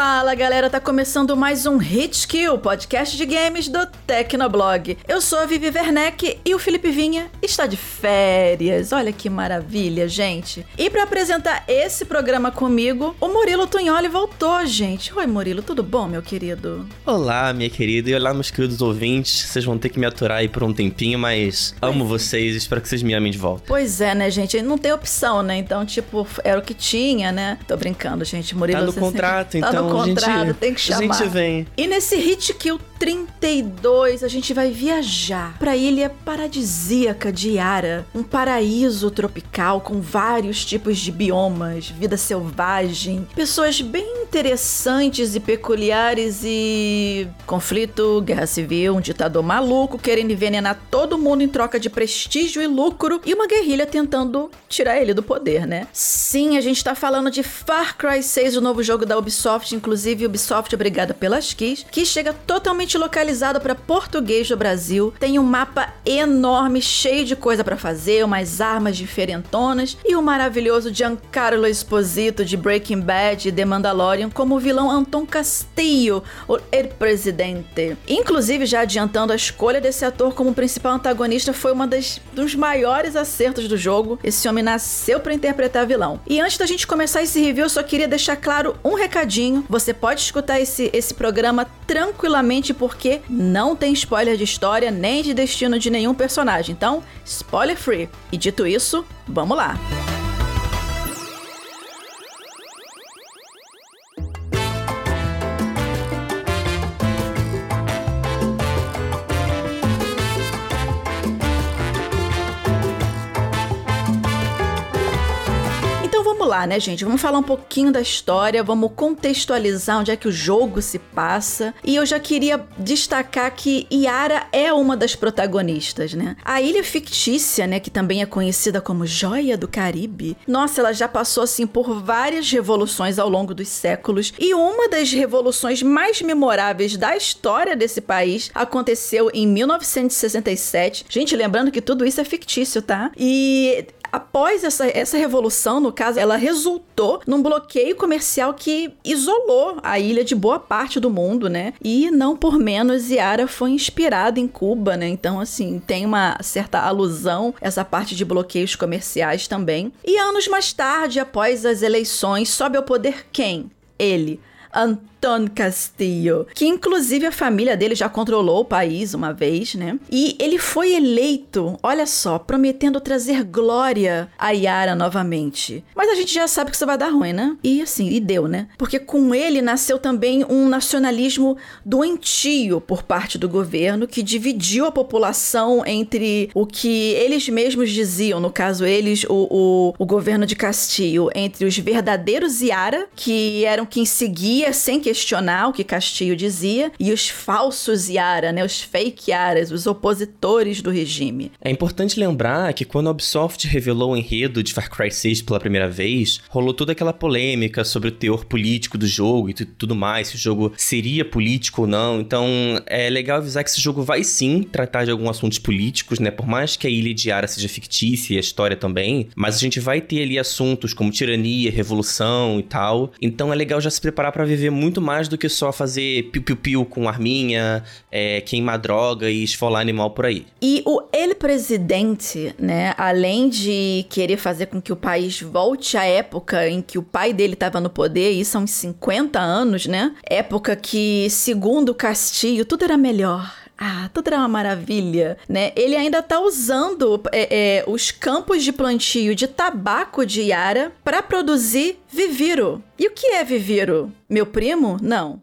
Fala galera, tá começando mais um Hit Kill, podcast de games do Tecnoblog. Eu sou a Vivi Werneck e o Felipe Vinha está de férias. Olha que maravilha, gente. E para apresentar esse programa comigo, o Murilo Tunholi voltou, gente. Oi, Murilo, tudo bom, meu querido? Olá, minha querida, e olá, meus queridos ouvintes. Vocês vão ter que me aturar aí por um tempinho, mas amo vocês e espero que vocês me amem de volta. Pois é, né, gente? Não tem opção, né? Então, tipo, era o que tinha, né? Tô brincando, gente. Murilo, Tá no contrato, sempre... então. Tá no contrato, gente, tem que chamar. A gente vem. E nesse Hit Kill 32, a gente vai viajar pra ilha paradisíaca de Yara, um paraíso tropical com vários tipos de biomas, vida selvagem, pessoas bem interessantes e peculiares e conflito, guerra civil, um ditador maluco querendo envenenar todo mundo em troca de prestígio e lucro e uma guerrilha tentando tirar ele do poder, né? Sim, a gente tá falando de Far Cry 6, o novo jogo da Ubisoft, inclusive Ubisoft obrigada pelas keys, que chega totalmente localizado para português do Brasil. Tem um mapa enorme, cheio de coisa para fazer, umas armas diferentonas e o maravilhoso Giancarlo Esposito de Breaking Bad e The Mandalorian como o vilão Anton Castillo, o El Presidente. Inclusive, já adiantando, a escolha desse ator como principal antagonista foi uma das dos maiores acertos do jogo. Esse homem nasceu para interpretar vilão. E antes da gente começar esse review, eu só queria deixar claro um recadinho. Você pode escutar esse, esse programa tranquilamente porque não tem spoiler de história nem de destino de nenhum personagem. Então, spoiler free. E dito isso, vamos lá. Então lá, né, gente? Vamos falar um pouquinho da história, vamos contextualizar onde é que o jogo se passa. E eu já queria destacar que Yara é uma das protagonistas, né? A ilha fictícia, né, que também é conhecida como Joia do Caribe. Nossa, ela já passou assim por várias revoluções ao longo dos séculos, e uma das revoluções mais memoráveis da história desse país aconteceu em 1967. Gente, lembrando que tudo isso é fictício, tá? E após essa, essa revolução, no caso, ela resultou num bloqueio comercial que isolou a ilha de boa parte do mundo, né? E não por menos, Yara foi inspirada em Cuba, né? Então, assim, tem uma certa alusão essa parte de bloqueios comerciais também. E anos mais tarde, após as eleições, sobe ao poder quem? Ele. Anton Castillo, que inclusive a família dele já controlou o país uma vez, né? E ele foi eleito, olha só, prometendo trazer glória a Yara novamente. Mas a gente já sabe que isso vai dar ruim, né? E assim, e deu, né? Porque com ele nasceu também um nacionalismo doentio por parte do governo que dividiu a população entre o que eles mesmos diziam, no caso eles, o, o, o governo de Castillo, entre os verdadeiros Yara, que eram quem seguia sem questionar o que Castillo dizia, e os falsos Yara, né, os fake Yaras, os opositores do regime. É importante lembrar que quando a Ubisoft revelou o enredo de Far Cry 6 pela primeira vez, rolou toda aquela polêmica sobre o teor político do jogo e tudo mais, se o jogo seria político ou não. Então, é legal avisar que esse jogo vai sim tratar de alguns assuntos políticos, né? Por mais que a ilha de Yara seja fictícia e a história também, mas a gente vai ter ali assuntos como tirania, revolução e tal. Então é legal já se preparar para viver muito mais do que só fazer piu-piu-piu com arminha, é, queimar droga e esfolar animal por aí. E o El Presidente, né, além de querer fazer com que o país volte à época em que o pai dele estava no poder, e são uns 50 anos, né? Época que, segundo Castillo, tudo era melhor. Ah, tudo era uma maravilha, né? Ele ainda tá usando é, é, os campos de plantio de tabaco de Yara para produzir viviro. E o que é viviro? Meu primo? Não.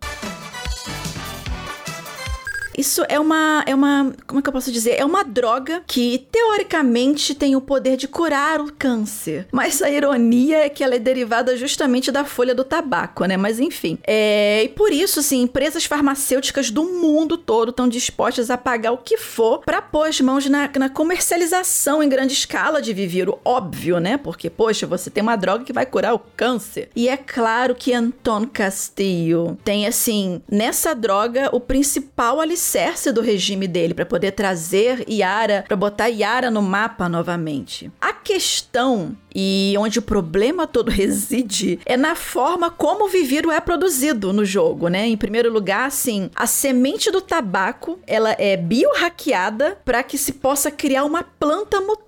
Isso é uma, é uma, como é que eu posso dizer? É uma droga que teoricamente tem o poder de curar o câncer. Mas a ironia é que ela é derivada justamente da folha do tabaco, né? Mas enfim. É, e por isso, assim, empresas farmacêuticas do mundo todo estão dispostas a pagar o que for para pôr as mãos na, na comercialização em grande escala de Viviro. Óbvio, né? Porque, poxa, você tem uma droga que vai curar o câncer. E é claro que Anton Castillo tem, assim, nessa droga, o principal alicerce do regime dele para poder trazer Yara, para botar Yara no mapa novamente. A questão e onde o problema todo reside é na forma como o Viviro é produzido no jogo, né? Em primeiro lugar, assim, a semente do tabaco, ela é biohackeada para que se possa criar uma planta mutante.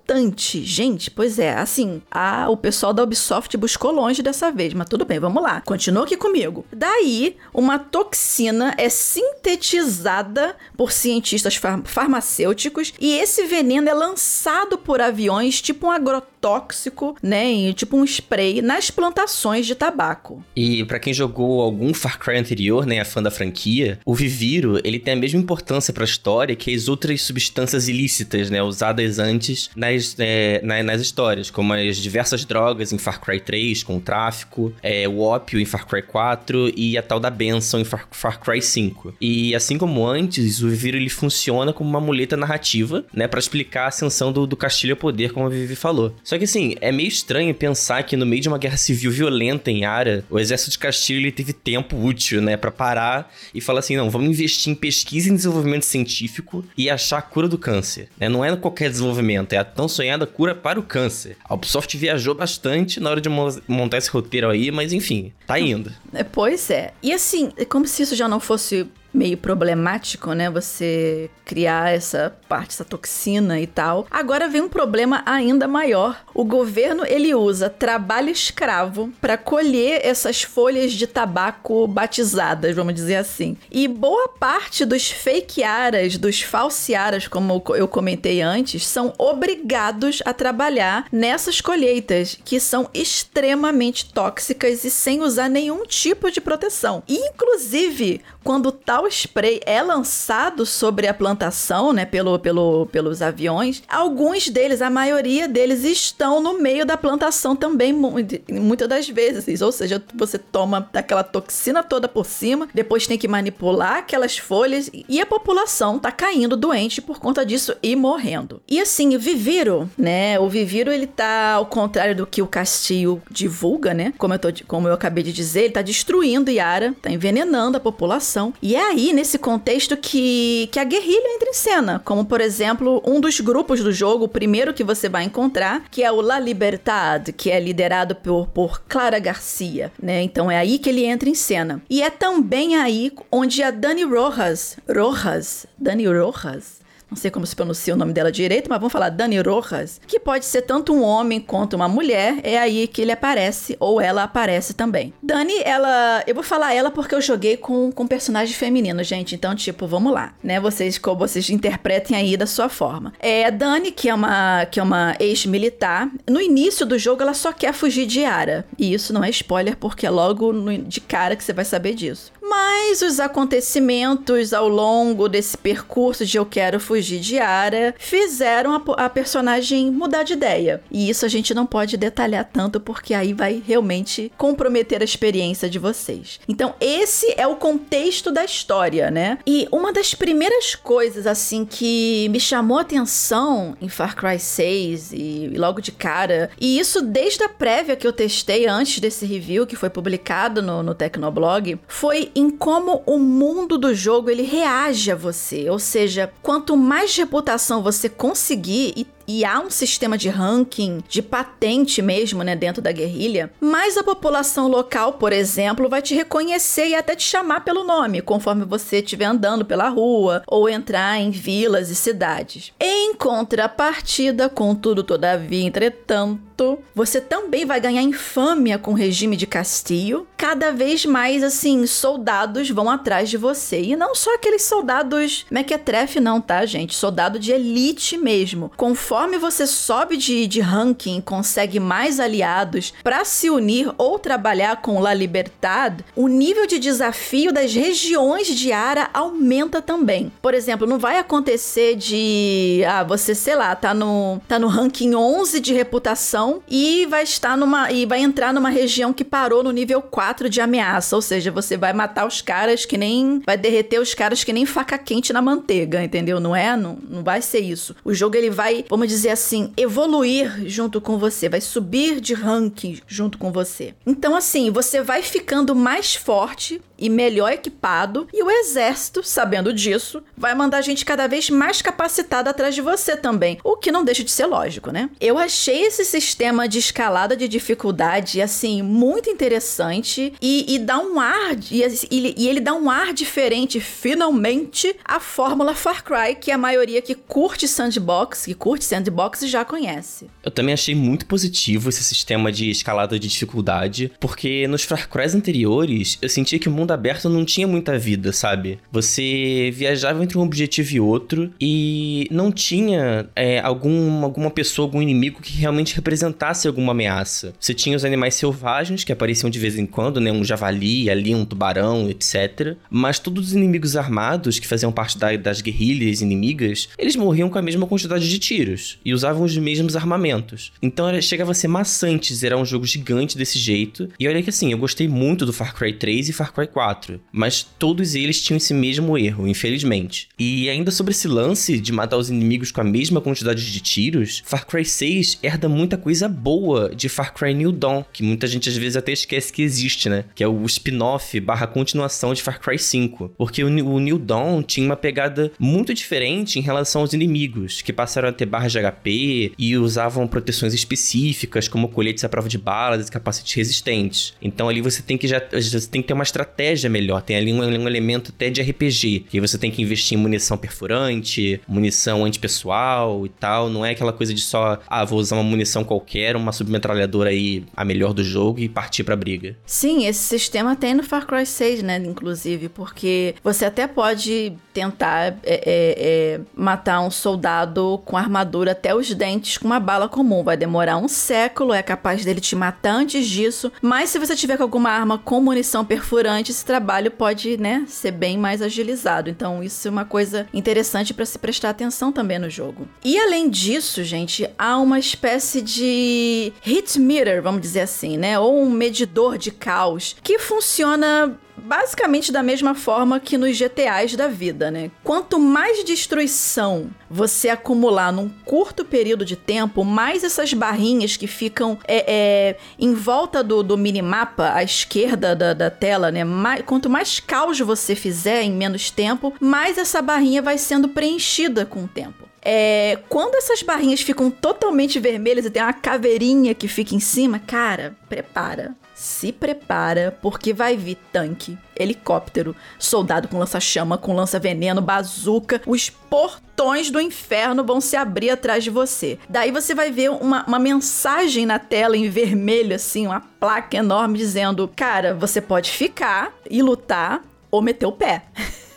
Gente, pois é, assim, a, o pessoal da Ubisoft buscou longe dessa vez, mas tudo bem, vamos lá. Continua aqui comigo. Daí, uma toxina é sintetizada por cientistas far farmacêuticos e esse veneno é lançado por aviões tipo um agrotóxico né, tipo um spray nas plantações de tabaco. E para quem jogou algum Far Cry anterior, né, a fã da franquia, o Viviro, ele tem a mesma importância para a história que as outras substâncias ilícitas, né, usadas antes nas, é, na, nas histórias, como as diversas drogas em Far Cry 3, com o tráfico, é, o ópio em Far Cry 4 e a tal da benção em Far, Far Cry 5. E assim como antes, o Viviro ele funciona como uma muleta narrativa, né, para explicar a ascensão do, do Castilho ao poder, como a Vivi falou. Só que assim, é meio estranho pensar que no meio de uma guerra civil violenta em Ara, o exército de Castilho ele teve tempo útil, né, para parar e falar assim, não, vamos investir em pesquisa e desenvolvimento científico e achar a cura do câncer. Né? Não é qualquer desenvolvimento, é a tão sonhada cura para o câncer. A Ubisoft viajou bastante na hora de montar esse roteiro aí, mas enfim, tá indo. É, pois é. E assim, é como se isso já não fosse meio problemático, né? Você criar essa parte, essa toxina e tal. Agora vem um problema ainda maior. O governo ele usa trabalho escravo para colher essas folhas de tabaco batizadas, vamos dizer assim. E boa parte dos fake aras, dos falciaras, como eu comentei antes, são obrigados a trabalhar nessas colheitas que são extremamente tóxicas e sem usar nenhum tipo de proteção. Inclusive, quando tal spray é lançado sobre a plantação, né, pelo, pelo, pelos aviões, alguns deles, a maioria deles, estão no meio da plantação também, muitas das vezes. Ou seja, você toma aquela toxina toda por cima, depois tem que manipular aquelas folhas e a população tá caindo doente por conta disso e morrendo. E assim, o Viviro, né, o Viviro ele tá ao contrário do que o Castilho divulga, né, como eu, tô, como eu acabei de dizer, ele tá destruindo Yara, tá envenenando a população e é aí, nesse contexto, que, que a guerrilha entra em cena. Como, por exemplo, um dos grupos do jogo, o primeiro que você vai encontrar, que é o La Libertad, que é liderado por, por Clara Garcia, né? Então é aí que ele entra em cena. E é também aí onde a Dani Rojas, Rojas, Dani Rojas, não sei como se pronuncia o nome dela direito, mas vamos falar Dani Rojas, que pode ser tanto um homem quanto uma mulher, é aí que ele aparece, ou ela aparece também. Dani, ela. Eu vou falar ela porque eu joguei com, com personagem feminino, gente. Então, tipo, vamos lá, né? Vocês, como vocês interpretem aí da sua forma. É Dani, que é uma, que é uma ex-militar. No início do jogo, ela só quer fugir de Ara. E isso não é spoiler, porque é logo no, de cara que você vai saber disso. Mas os acontecimentos ao longo desse percurso de Eu Quero Fugir de Ara fizeram a, a, personagem mudar de ideia. E isso a gente não pode detalhar tanto porque aí vai realmente comprometer a experiência de vocês. Então, esse é o contexto da história, né? E uma das primeiras coisas, assim, que me chamou a atenção em Far Cry 6 e logo de cara, e isso desde a prévia que eu testei antes desse review, que foi publicado no, no Tecnoblog, foi em como o mundo do jogo ele reage a você. Ou seja, quanto mais reputação você conseguir e e há um sistema de ranking, de patente mesmo, né, dentro da guerrilha, mais a população local, por exemplo, vai te reconhecer e até te chamar pelo nome, conforme você estiver andando pela rua ou entrar em vilas e cidades. Em contrapartida, contudo, todavia, entretanto, você também vai ganhar infâmia com o regime de Castilho. Cada vez mais, assim, soldados vão atrás de você. E não só aqueles soldados mequetrefe, não, tá, gente? Soldado de elite mesmo. Conforme conforme você sobe de, de ranking, consegue mais aliados para se unir ou trabalhar com La Libertad, o nível de desafio das regiões de Ara aumenta também. Por exemplo, não vai acontecer de ah, você, sei lá, tá no tá no ranking 11 de reputação e vai estar numa e vai entrar numa região que parou no nível 4 de ameaça, ou seja, você vai matar os caras que nem vai derreter os caras que nem faca quente na manteiga, entendeu? Não é? Não, não vai ser isso. O jogo ele vai, vamos dizer assim, evoluir junto com você, vai subir de ranking junto com você. Então assim, você vai ficando mais forte e melhor equipado, e o exército, sabendo disso, vai mandar gente cada vez mais capacitada atrás de você também, o que não deixa de ser lógico, né? Eu achei esse sistema de escalada de dificuldade, assim, muito interessante e, e dá um ar, e, e, ele dá um ar diferente, finalmente, à fórmula Far Cry, que a maioria que curte sandbox, que curte sandbox já conhece. Eu também achei muito positivo esse sistema de escalada de dificuldade, porque nos Far Cry anteriores, eu sentia que o mundo aberto não tinha muita vida, sabe? Você viajava entre um objetivo e outro e não tinha é, algum, alguma pessoa, algum inimigo que realmente representasse alguma ameaça. Você tinha os animais selvagens que apareciam de vez em quando, né? Um javali, ali um tubarão, etc. Mas todos os inimigos armados que faziam parte da, das guerrilhas inimigas, eles morriam com a mesma quantidade de tiros e usavam os mesmos armamentos. Então era, chegava a ser maçante zerar um jogo gigante desse jeito. E olha que assim, eu gostei muito do Far Cry 3 e Far Cry 4 4, mas todos eles tinham esse mesmo erro, infelizmente. E ainda sobre esse lance de matar os inimigos com a mesma quantidade de tiros, Far Cry 6 herda muita coisa boa de Far Cry New Dawn, que muita gente às vezes até esquece que existe, né? Que é o spin-off barra continuação de Far Cry 5. Porque o, New Dawn tinha uma pegada muito diferente em relação aos inimigos, que passaram a ter de HP e usavam proteções específicas, como coletes à prova de balas e capacetes resistentes. Então ali você tem que já você tem que ter uma estratégia estratégia melhor. Tem ali um, um elemento até de RPG, que você tem que investir em munição perfurante, munição antipessoal e tal. Não é aquela coisa de só, ah, vou usar uma munição qualquer, uma submetralhadora aí, a melhor do jogo e partir pra briga. Sim, esse sistema tem no Far Cry 6, né, inclusive, porque você até pode tentar é, é, é, matar um soldado com armadura até os dentes com uma bala comum. Vai demorar um século, é capaz dele te matar antes disso. Mas se você tiver com alguma arma com munição perfurante, esse trabalho pode, né, ser bem mais agilizado. Então, isso é uma coisa interessante para se prestar atenção também no jogo. E além disso, gente, há uma espécie de hit meter, vamos dizer assim, né, ou um medidor de caos que funciona basicamente da mesma forma que nos GTAs da vida, né? Quanto mais destruição você acumular num curto período de tempo, mais essas barrinhas que ficam é, é, em volta do, do minimapa à esquerda da, da tela, né? Mais, quanto mais caos você fizer em menos tempo, mais essa barrinha vai sendo preenchida com o tempo. É, quando essas barrinhas ficam totalmente vermelhas e tem uma caveirinha que fica em cima, cara, prepara se prepara, porque vai vir tanque, helicóptero, soldado com lança-chama, com lança-veneno, bazuca, os portões do inferno vão se abrir atrás de você. Daí você vai ver uma, uma mensagem na tela em vermelho, assim, uma placa enorme dizendo: Cara, você pode ficar e lutar ou meter o pé.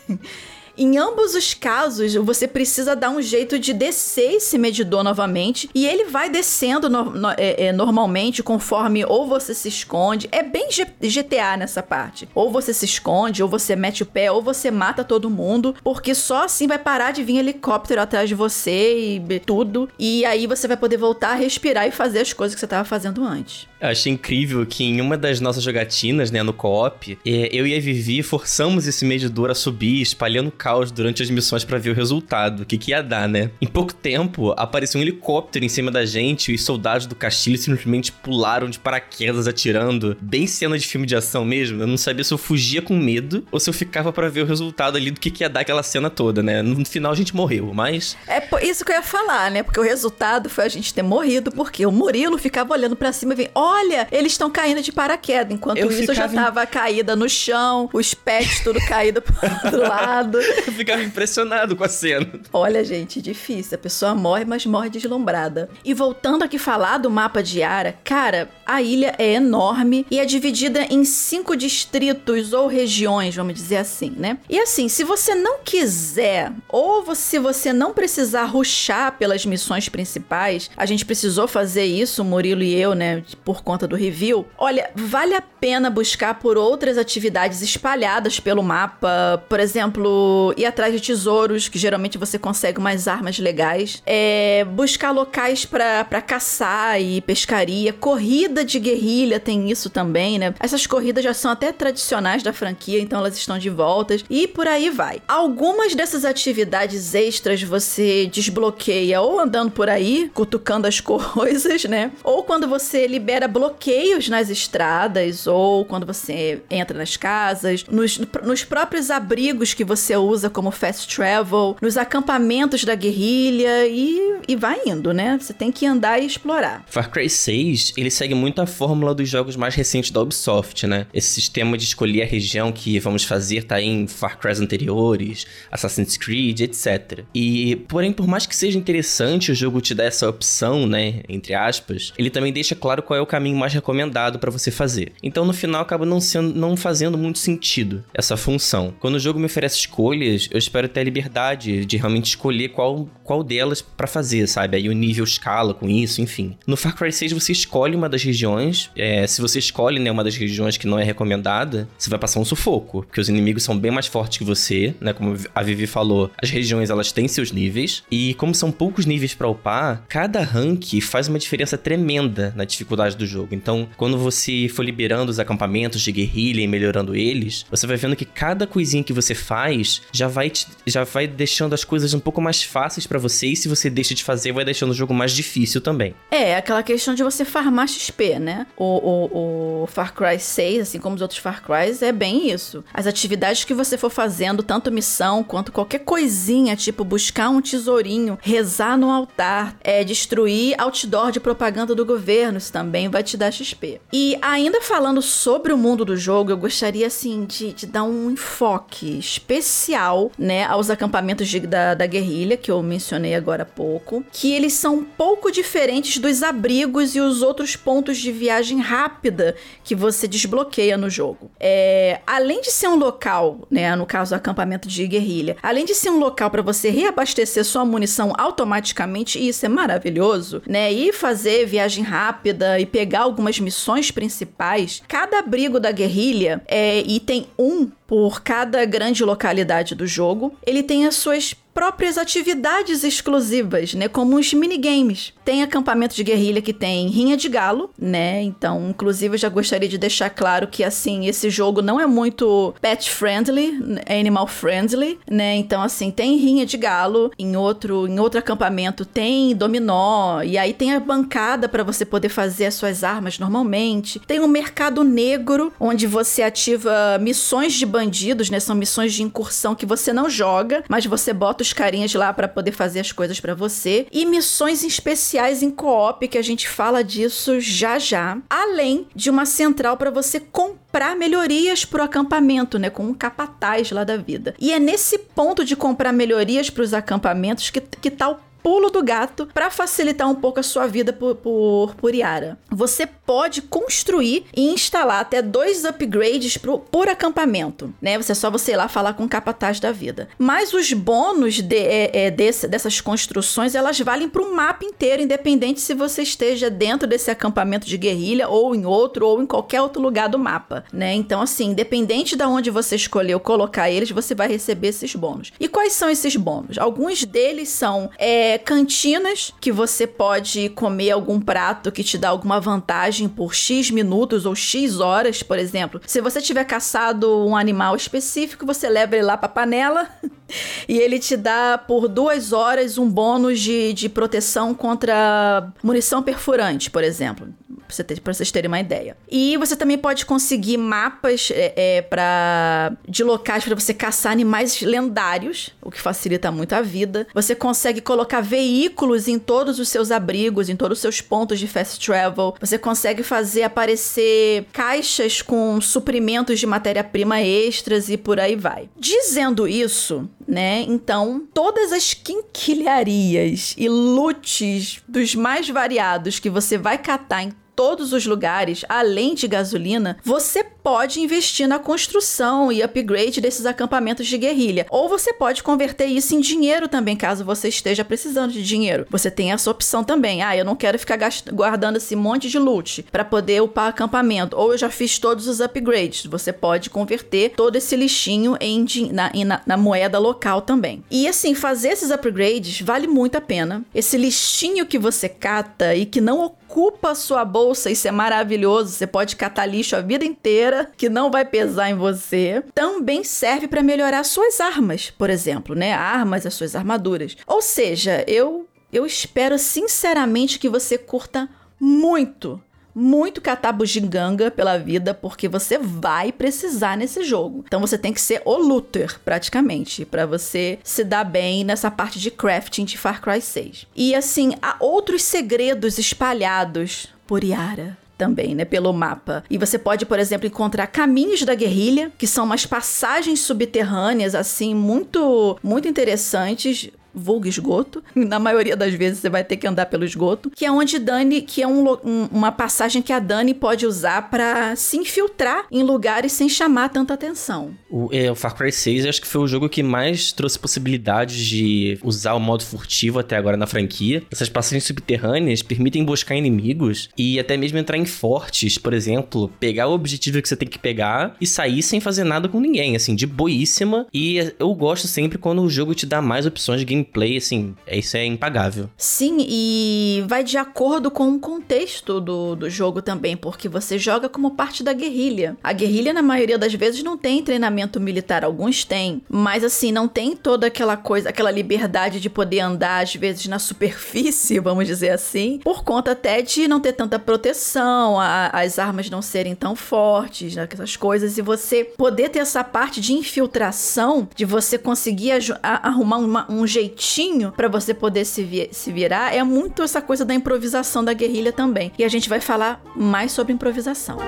Em ambos os casos, você precisa dar um jeito de descer esse medidor novamente e ele vai descendo no, no, é, é, normalmente conforme ou você se esconde. É bem G GTA nessa parte. Ou você se esconde, ou você mete o pé, ou você mata todo mundo, porque só assim vai parar de vir helicóptero atrás de você e tudo. E aí você vai poder voltar a respirar e fazer as coisas que você estava fazendo antes. Eu achei incrível que em uma das nossas jogatinas, né, no co-op, é, eu e a Vivi forçamos esse medidor a subir, espalhando caos durante as missões para ver o resultado, o que, que ia dar, né? Em pouco tempo, apareceu um helicóptero em cima da gente e os soldados do castilho simplesmente pularam de paraquedas atirando, bem cena de filme de ação mesmo. Eu não sabia se eu fugia com medo ou se eu ficava para ver o resultado ali do que, que ia dar aquela cena toda, né? No final a gente morreu, mas. É por isso que eu ia falar, né? Porque o resultado foi a gente ter morrido, porque o Murilo ficava olhando para cima e vem, olha, eles estão caindo de paraquedas. Enquanto eu isso, eu já tava caída no chão, os pets tudo caído pro outro lado. eu ficava impressionado com a cena. Olha, gente, difícil. A pessoa morre, mas morre deslumbrada. E voltando aqui falar do mapa de Ara, cara, A ilha é enorme e é dividida em cinco distritos ou regiões, vamos dizer assim, né? E assim, se você não quiser, ou se você não precisar ruxar pelas missões principais, a gente precisou fazer isso, Murilo e eu, né, por conta do review. Olha, vale a pena buscar por outras atividades espalhadas pelo mapa, por exemplo, ir atrás de tesouros, que geralmente você consegue umas armas legais, é, buscar locais para caçar e pescaria, corrida de guerrilha tem isso também, né? Essas corridas já são até tradicionais da franquia, então elas estão de volta e por aí vai. Algumas dessas atividades extras você desbloqueia ou andando por aí, cutucando as coisas, né? Ou quando você libera bloqueios nas estradas, ou quando você entra nas casas, nos, nos próprios abrigos que você usa como fast travel, nos acampamentos da guerrilha e, e vai indo, né? Você tem que andar e explorar. Far Cry 6, ele segue muito a fórmula dos jogos mais recentes da Ubisoft, né? Esse sistema de escolher a região que vamos fazer tá em Far Cry anteriores, Assassin's Creed, etc. E, porém, por mais que seja interessante o jogo te dar essa opção, né, entre aspas, ele também deixa claro qual é o caminho mais recomendado para você fazer. Então, no final, acaba não, sendo, não fazendo muito sentido essa função. Quando o jogo me oferece escolhas, eu espero ter a liberdade de realmente escolher qual, qual delas para fazer, sabe? Aí o nível escala com isso, enfim. No Far Cry 6 você escolhe uma das regiões. É, se você escolhe né, uma das regiões que não é recomendada, você vai passar um sufoco, porque os inimigos são bem mais fortes que você, né? Como a Vivi falou, as regiões elas têm seus níveis e como são poucos níveis para upar, cada rank faz uma diferença tremenda na dificuldade do jogo. Então, quando você for liberando os acampamentos de guerrilha e melhorando eles, você vai vendo que cada coisinha que você faz já vai te, já vai deixando as coisas um pouco mais fáceis para você e se você deixa de fazer, vai deixando o jogo mais difícil também. É, aquela questão de você farmar XP, né? O, o, o Far Cry 6, assim como os outros Far Crys, é bem isso. As atividades que você for fazendo, tanto missão quanto qualquer coisinha, tipo buscar um tesourinho, rezar no altar, é, destruir outdoor de propaganda do governo, isso também vai te dar XP. E ainda falando sobre o mundo do jogo, eu gostaria, assim, de, de dar um enfoque especial, né, aos acampamentos de, da, da guerrilha, que eu mencionei agora há pouco, que eles são um pouco diferentes dos abrigos e os outros pontos de viagem rápida que você desbloqueia no jogo. É, além de ser um local, né, no caso, acampamento de guerrilha, além de ser um local para você reabastecer sua munição automaticamente, e isso é maravilhoso, né, e fazer viagem rápida e pegar algumas missões principais, cada abrigo da guerrilha é, e tem um por cada grande localidade do jogo, ele tem as suas próprias atividades exclusivas, né? Como os minigames. Tem acampamento de guerrilha que tem rinha de galo, né? Então, inclusive, eu já gostaria de deixar claro que, assim, esse jogo não é muito pet friendly, animal friendly, né? Então, assim, tem rinha de galo. Em outro, em outro acampamento tem dominó. E aí tem a bancada para você poder fazer as suas armas normalmente. Tem um mercado negro, onde você ativa missões de bandidos, né? São missões de incursão que você não joga, mas você bota os carinhas lá para poder fazer as coisas para você. E missões especiais em co-op, que a gente fala disso já já. Além de uma central para você comprar melhorias pro acampamento, né? Com um capataz lá da vida. E é nesse ponto de comprar melhorias para os acampamentos que, que tá pulo do gato para facilitar um pouco a sua vida por, por, por Yara. Você pode construir e instalar até dois upgrades pro, por acampamento, né? Você é só você ir lá falar com o capataz da vida. Mas os bônus de, é, é, desse, dessas construções, elas valem para o mapa inteiro, independente se você esteja dentro desse acampamento de guerrilha ou em outro ou em qualquer outro lugar do mapa, né? Então, assim, independente de onde você escolheu colocar eles, você vai receber esses bônus. E quais são esses bônus? Alguns deles são é, cantinas que você pode comer algum prato que te dá alguma vantagem por X minutos ou X horas, por exemplo. Se você tiver caçado um animal específico, você leva ele lá pra panela e ele te dá por duas horas um bônus de, de proteção contra munição perfurante, por exemplo pra, você ter, pra vocês terem uma ideia. E você também pode conseguir mapas é, é, pra, de locais para você caçar animais lendários, o que facilita muito a vida. Você consegue colocar veículos em todos os seus abrigos, em todos os seus pontos de fast travel. Você consegue fazer aparecer caixas com suprimentos de matéria-prima extras e por aí vai. Dizendo isso, né? Então, todas as quinquilharias e loots dos mais variados que você vai catar em todos os lugares, além de gasolina, você pode investir na construção e upgrade desses acampamentos de guerrilha. Ou você pode converter isso em dinheiro também, caso você esteja precisando de dinheiro. Você tem essa opção também. Ah, eu não quero ficar guardando esse monte de loot para poder upar acampamento. Ou eu já fiz todos os upgrades. Você pode converter todo esse lixinho em, na, na, na moeda local também. E assim, fazer esses upgrades vale muito a pena. Esse lixinho que você cata e que não ocupa sua bolsa, isso é maravilhoso. Você pode catar lixo a vida inteira, que não vai pesar em você. Também serve para melhorar suas armas, por exemplo, né? Armas, as suas armaduras. Ou seja, eu eu espero sinceramente que você curta muito muito catar bugiganga pela vida, porque você vai precisar nesse jogo. Então você tem que ser o looter, praticamente, para você se dar bem nessa parte de crafting de Far Cry 6. E assim, há outros segredos espalhados por Yara também, né, pelo mapa. E você pode, por exemplo, encontrar caminhos da guerrilha, que são umas passagens subterrâneas assim muito muito interessantes vulgo esgoto. Na maioria das vezes você vai ter que andar pelo esgoto, que é onde Dani, que é um, um, uma passagem que a Dani pode usar para se infiltrar em lugares sem chamar tanta atenção. O, é, o Far Cry 6 acho que foi o jogo que mais trouxe possibilidades de usar o modo furtivo até agora na franquia. Essas passagens subterrâneas permitem buscar inimigos e até mesmo entrar em fortes, por exemplo, pegar o objetivo que você tem que pegar e sair sem fazer nada com ninguém, assim, de boíssima. E eu gosto sempre quando o jogo te dá mais opções de game gameplay, assim, é, isso é impagável. Sim, e vai de acordo com o contexto do, do jogo também, porque você joga como parte da guerrilha. A guerrilha, na maioria das vezes, não tem treinamento militar, alguns têm, mas assim, não tem toda aquela coisa, aquela liberdade de poder andar, às vezes, na superfície, vamos dizer assim, por conta até de não ter tanta proteção, a, as armas não serem tão fortes, né, essas coisas, e você poder ter essa parte de infiltração, de você conseguir arrumar uma, um jeitinho jeitinho para você poder se, vi se virar é muito essa coisa da improvisação da guerrilha também. E a gente vai falar mais sobre improvisação.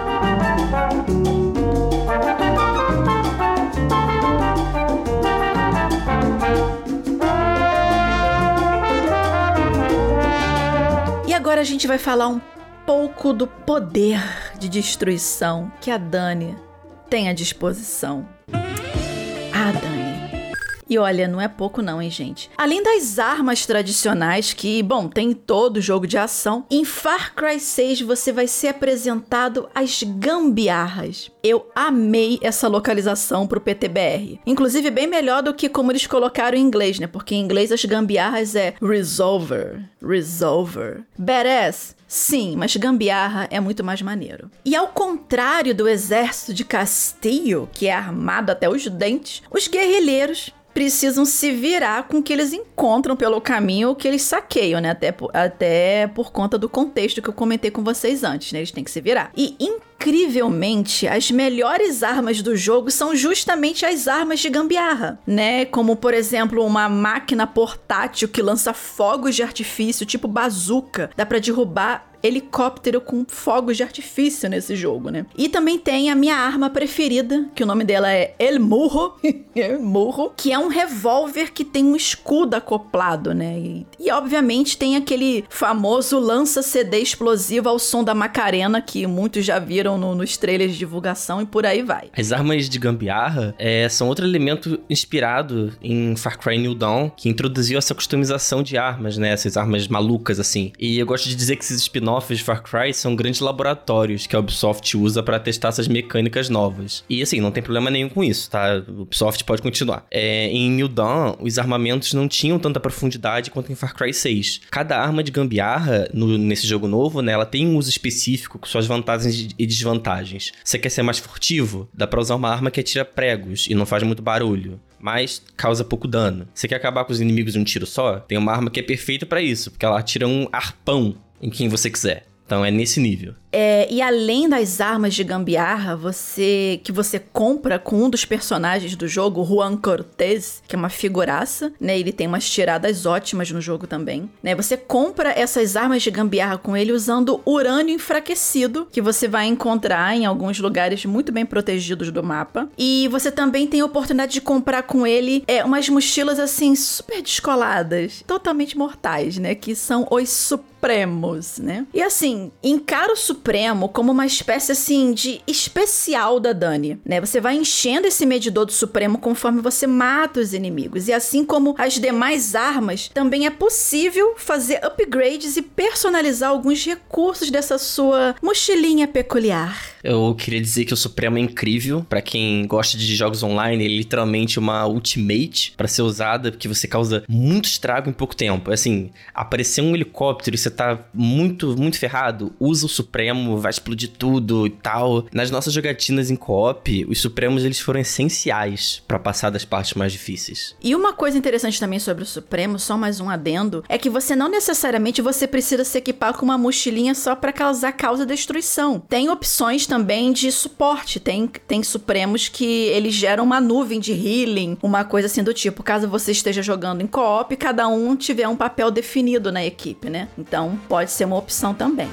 E agora a gente vai falar um pouco do poder de destruição que a Dani tem à disposição. E olha, não é pouco não, hein, gente. Além das armas tradicionais que, bom, tem em todo jogo de ação, em Far Cry 6 você vai ser apresentado às gambiarras. Eu amei essa localização pro PTBR. Inclusive bem melhor do que como eles colocaram em inglês, né? Porque em inglês as gambiarras é resolver, resolver. Badass, Sim, mas gambiarra é muito mais maneiro. E ao contrário do exército de Castilho, que é armado até os dentes, os guerrilheiros precisam se virar com o que eles encontram pelo caminho ou que eles saqueiam, né? Até por, até por conta do contexto que eu comentei com vocês antes, né? Eles têm que se virar. E incrivelmente, as melhores armas do jogo são justamente as armas de gambiarra, né? Como, por exemplo, uma máquina portátil que lança fogos de artifício, tipo bazuca. Dá para derrubar helicóptero com fogos de artifício nesse jogo, né? E também tem a minha arma preferida, que o nome dela é El Murro, El Murro, que é um revólver que tem um escudo acoplado, né? E, e obviamente tem aquele famoso lança-CD explosivo ao som da Macarena, que muitos já viram no, nos trailers de divulgação e por aí vai. As armas de gambiarra é, são outro elemento inspirado em Far Cry New Dawn, que introduziu essa customização de armas, né? Essas armas malucas, assim. E eu gosto de dizer que esses spin spin-offs de Far Cry são grandes laboratórios que a Ubisoft usa para testar essas mecânicas novas. E assim, não tem problema nenhum com isso, tá? A Ubisoft pode continuar. É, em New Dawn, os armamentos não tinham tanta profundidade quanto em Far Cry 6. Cada arma de gambiarra no, nesse jogo novo, né, ela tem um uso específico com suas vantagens e desvantagens. Você quer ser mais furtivo? Dá pra usar uma arma que atira pregos e não faz muito barulho mas causa pouco dano. Você quer acabar com os inimigos de um tiro só? Tem uma arma que é perfeita para isso, porque ela atira um arpão em quem você quiser. Então é nesse nível. É, e além das armas de gambiarra, você que você compra com um dos personagens do jogo, Juan Cortez, que é uma figuraça, né? Ele tem umas tiradas ótimas no jogo também, né? Você compra essas armas de gambiarra com ele usando urânio enfraquecido, que você vai encontrar em alguns lugares muito bem protegidos do mapa. E você também tem a oportunidade de comprar com ele é, umas mochilas assim super descoladas, totalmente mortais, né? Que são os Supremos, né? E assim, encara o Supremo como uma espécie assim de especial da Dani, né? Você vai enchendo esse medidor do Supremo conforme você mata os inimigos. E assim como as demais armas, também é possível fazer upgrades e personalizar alguns recursos dessa sua mochilinha peculiar. Eu queria dizer que o Supremo é incrível. para quem gosta de jogos online, ele é literalmente uma ultimate para ser usada, porque você causa muito estrago em pouco tempo. Assim, aparecer um helicóptero e você tá muito, muito ferrado, usa o Supremo, vai explodir tudo e tal. Nas nossas jogatinas em co-op, os Supremos eles foram essenciais para passar das partes mais difíceis. E uma coisa interessante também sobre o Supremo, só mais um adendo, é que você não necessariamente você precisa se equipar com uma mochilinha só para causar causa destruição. Tem opções também de suporte. Tem, tem Supremos que eles geram uma nuvem de healing, uma coisa assim do tipo. Caso você esteja jogando em co-op, cada um tiver um papel definido na equipe, né? Então pode ser uma opção também.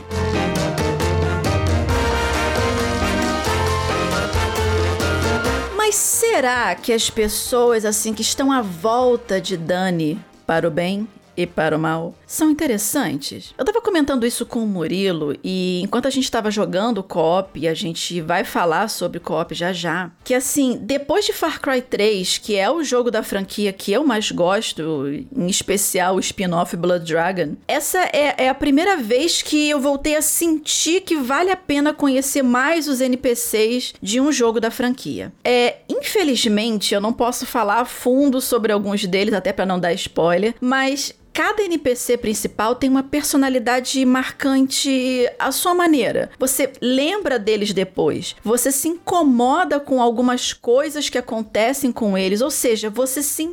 Mas será que as pessoas assim que estão à volta de Dani para o bem e para o mal são interessantes. Eu tava comentando isso com o Murilo e enquanto a gente tava jogando co-op, e a gente vai falar sobre co-op já já, que assim, depois de Far Cry 3, que é o jogo da franquia que eu mais gosto, em especial o spin-off Blood Dragon, essa é, é a primeira vez que eu voltei a sentir que vale a pena conhecer mais os NPCs de um jogo da franquia. É, infelizmente, eu não posso falar a fundo sobre alguns deles, até para não dar spoiler, mas Cada NPC principal tem uma personalidade marcante à sua maneira. Você lembra deles depois. Você se incomoda com algumas coisas que acontecem com eles, ou seja, você se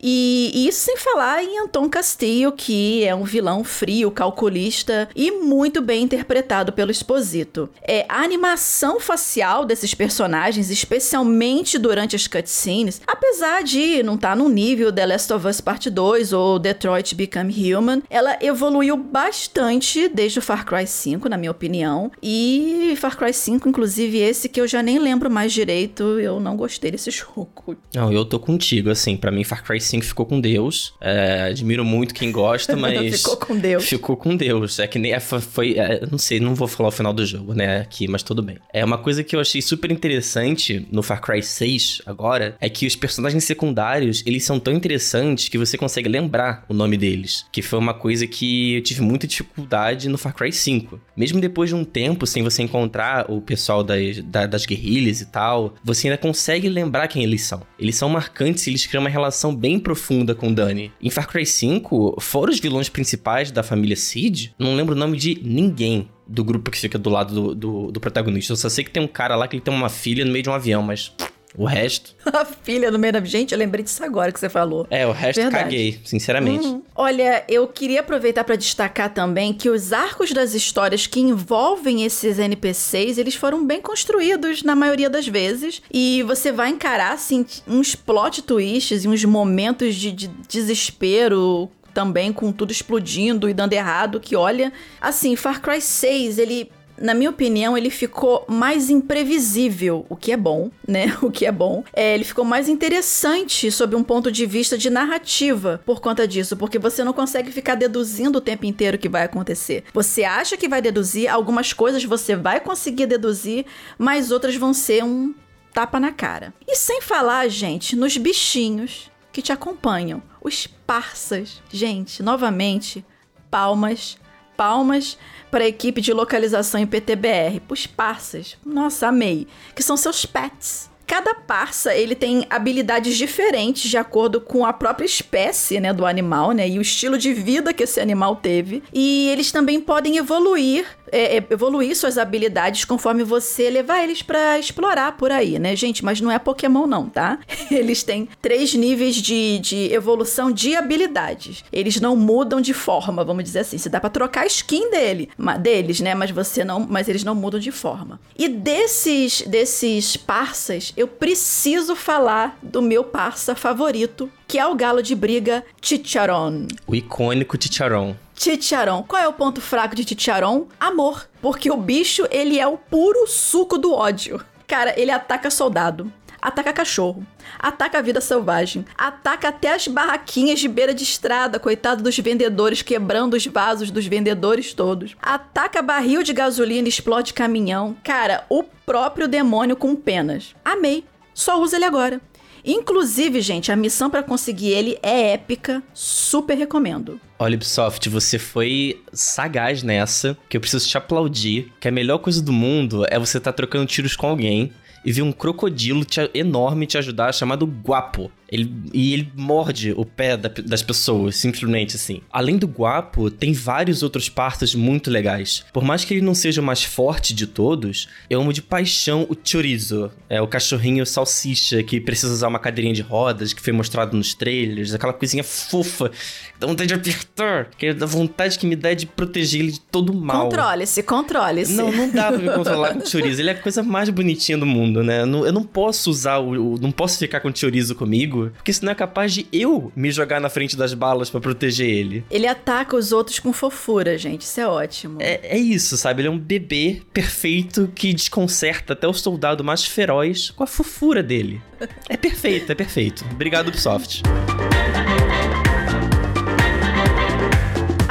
E, isso sem falar em Anton Castillo, que é um vilão frio, calculista e muito bem interpretado pelo Exposito. É, a animação facial desses personagens, especialmente durante as cutscenes, apesar de não estar tá no nível The Last of Us Part 2 ou Detroit Become Human, ela evoluiu bastante desde o Far Cry 5, na minha opinião. E Far Cry 5, inclusive esse que eu já nem lembro mais direito, eu não gostei desse jogo. Não, eu tô contigo, assim, para mim Far Cry 5 ficou com Deus. É, admiro muito quem gosta, mas. ficou com Deus. Ficou com Deus. É que nem. É, foi. É, não sei, não vou falar o final do jogo, né? Aqui, mas tudo bem. É uma coisa que eu achei super interessante no Far Cry 6 agora é que os personagens secundários eles são tão interessantes que você consegue lembrar o nome deles. Que foi uma coisa que eu tive muita dificuldade no Far Cry 5. Mesmo depois de um tempo sem você encontrar o pessoal das, das guerrilhas e tal, você ainda consegue lembrar quem eles são. Eles são marcantes e eles criam uma relação bem profunda com Dani. Em Far Cry 5, fora os vilões principais da família Seed, não lembro o nome de ninguém do grupo que fica do lado do, do, do protagonista. Eu só sei que tem um cara lá que ele tem uma filha no meio de um avião, mas o resto. A filha no meio da. Gente, eu lembrei disso agora que você falou. É, o resto Verdade. caguei, sinceramente. Uhum. Olha, eu queria aproveitar para destacar também que os arcos das histórias que envolvem esses NPCs, eles foram bem construídos na maioria das vezes. E você vai encarar, assim, uns plot twists e uns momentos de, de desespero também com tudo explodindo e dando errado, que olha, assim, Far Cry 6, ele na minha opinião, ele ficou mais imprevisível, o que é bom, né? O que é bom. É, ele ficou mais interessante sob um ponto de vista de narrativa por conta disso, porque você não consegue ficar deduzindo o tempo inteiro o que vai acontecer. Você acha que vai deduzir, algumas coisas você vai conseguir deduzir, mas outras vão ser um tapa na cara. E sem falar, gente, nos bichinhos que te acompanham, os parças. Gente, novamente, palmas, palmas para a equipe de localização em PTBR, os parças. Nossa, amei. Que são seus pets. Cada parça, ele tem habilidades diferentes de acordo com a própria espécie, né, do animal, né, e o estilo de vida que esse animal teve. E eles também podem evoluir é, é, evoluir suas habilidades conforme você levar eles para explorar por aí, né, gente? Mas não é Pokémon, não, tá? Eles têm três níveis de, de evolução de habilidades. Eles não mudam de forma, vamos dizer assim. Você dá pra trocar a skin dele, deles, né? Mas você não. Mas eles não mudam de forma. E desses, desses parças, eu preciso falar do meu parça favorito, que é o galo de briga Chicharon. O icônico Chicharon. Chicharon. Qual é o ponto fraco de Chicharon? Amor. Porque o bicho, ele é o puro suco do ódio. Cara, ele ataca soldado, ataca cachorro, ataca a vida selvagem, ataca até as barraquinhas de beira de estrada, coitado dos vendedores, quebrando os vasos dos vendedores todos. Ataca barril de gasolina, explode caminhão. Cara, o próprio demônio com penas. Amei. Só usa ele agora. Inclusive, gente, a missão para conseguir ele é épica, super recomendo. Olha, Ubisoft, você foi sagaz nessa, que eu preciso te aplaudir, que a melhor coisa do mundo é você estar tá trocando tiros com alguém e ver um crocodilo te, enorme te ajudar, chamado Guapo. Ele, e ele morde o pé da, das pessoas, simplesmente assim. Além do guapo, tem vários outros partos muito legais. Por mais que ele não seja o mais forte de todos, eu amo de paixão o chorizo. É o cachorrinho salsicha que precisa usar uma cadeirinha de rodas, que foi mostrado nos trailers, aquela coisinha fofa, dá vontade de apertar, que dá vontade que me dá de proteger ele de todo mal. Controle-se, controle-se. Não, não dá pra me controlar com o chorizo. Ele é a coisa mais bonitinha do mundo, né? Eu não, eu não posso usar o, o. Não posso ficar com o chorizo comigo porque senão é capaz de eu me jogar na frente das balas para proteger ele. Ele ataca os outros com fofura, gente. Isso é ótimo. É, é isso, sabe? Ele é um bebê perfeito que desconcerta até o soldado mais feroz com a fofura dele. É perfeito, é perfeito. Obrigado, Ubisoft.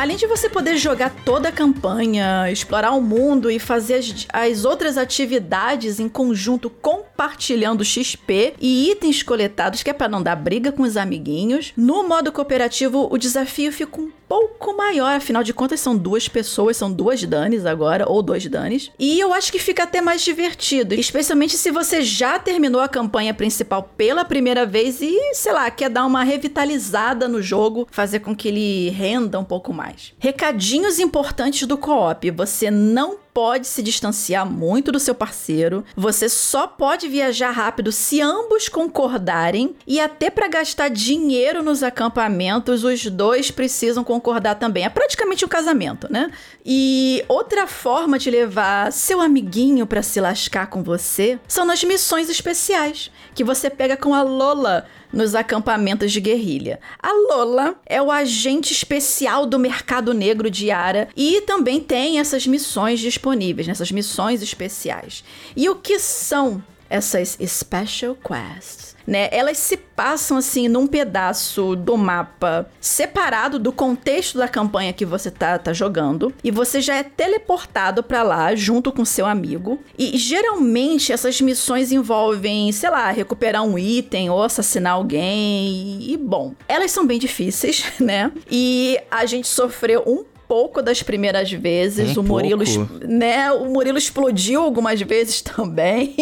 Além de você poder jogar toda a campanha, explorar o mundo e fazer as, as outras atividades em conjunto compartilhando XP e itens coletados, que é para não dar briga com os amiguinhos, no modo cooperativo o desafio fica um pouco maior, afinal de contas são duas pessoas, são duas Danes agora, ou dois Danes. E eu acho que fica até mais divertido, especialmente se você já terminou a campanha principal pela primeira vez e, sei lá, quer dar uma revitalizada no jogo, fazer com que ele renda um pouco mais. Recadinhos importantes do co-op: você não pode se distanciar muito do seu parceiro, você só pode viajar rápido se ambos concordarem e até para gastar dinheiro nos acampamentos, os dois precisam concordar também. É praticamente um casamento, né? E outra forma de levar seu amiguinho para se lascar com você são nas missões especiais, que você pega com a Lola nos acampamentos de guerrilha. A Lola é o agente especial do mercado negro de Yara e também tem essas missões disponíveis, nessas missões especiais. E o que são essas Special Quests? né? Elas se passam assim num pedaço do mapa separado do contexto da campanha que você tá, tá jogando e você já é teleportado para lá junto com seu amigo. E geralmente essas missões envolvem, sei lá, recuperar um item ou assassinar alguém. E bom, elas são bem difíceis, né? E a gente sofreu um pouco das primeiras vezes. Um o Murilo, pouco. né? O Murilo explodiu algumas vezes também.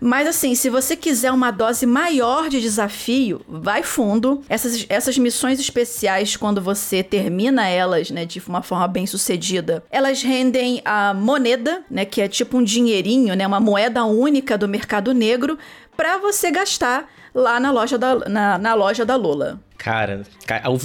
Mas assim, se você quiser uma dose maior de desafio, vai fundo. Essas, essas missões especiais, quando você termina elas, né, de uma forma bem sucedida, elas rendem a moneda, né, que é tipo um dinheirinho, né, uma moeda única do mercado negro, para você gastar lá na loja da, na, na loja da Lola. Cara,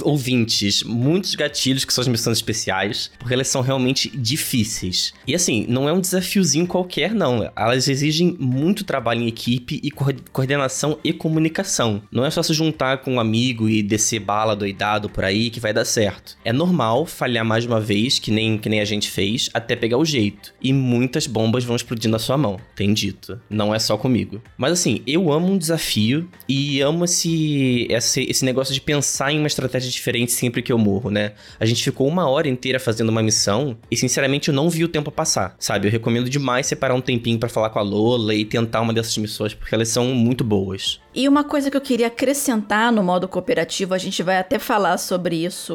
ouvintes, muitos gatilhos que são as missões especiais, porque elas são realmente difíceis. E assim, não é um desafiozinho qualquer, não. Elas exigem muito trabalho em equipe e coordenação e comunicação. Não é só se juntar com um amigo e descer bala doidado por aí que vai dar certo. É normal falhar mais uma vez, que nem, que nem a gente fez, até pegar o jeito. E muitas bombas vão explodir na sua mão, tem dito. Não é só comigo. Mas assim, eu amo um desafio e amo esse, esse, esse negócio de pensar em uma estratégia diferente sempre que eu morro, né? A gente ficou uma hora inteira fazendo uma missão e, sinceramente, eu não vi o tempo passar, sabe? Eu recomendo demais separar um tempinho para falar com a Lola e tentar uma dessas missões, porque elas são muito boas. E uma coisa que eu queria acrescentar no modo cooperativo, a gente vai até falar sobre isso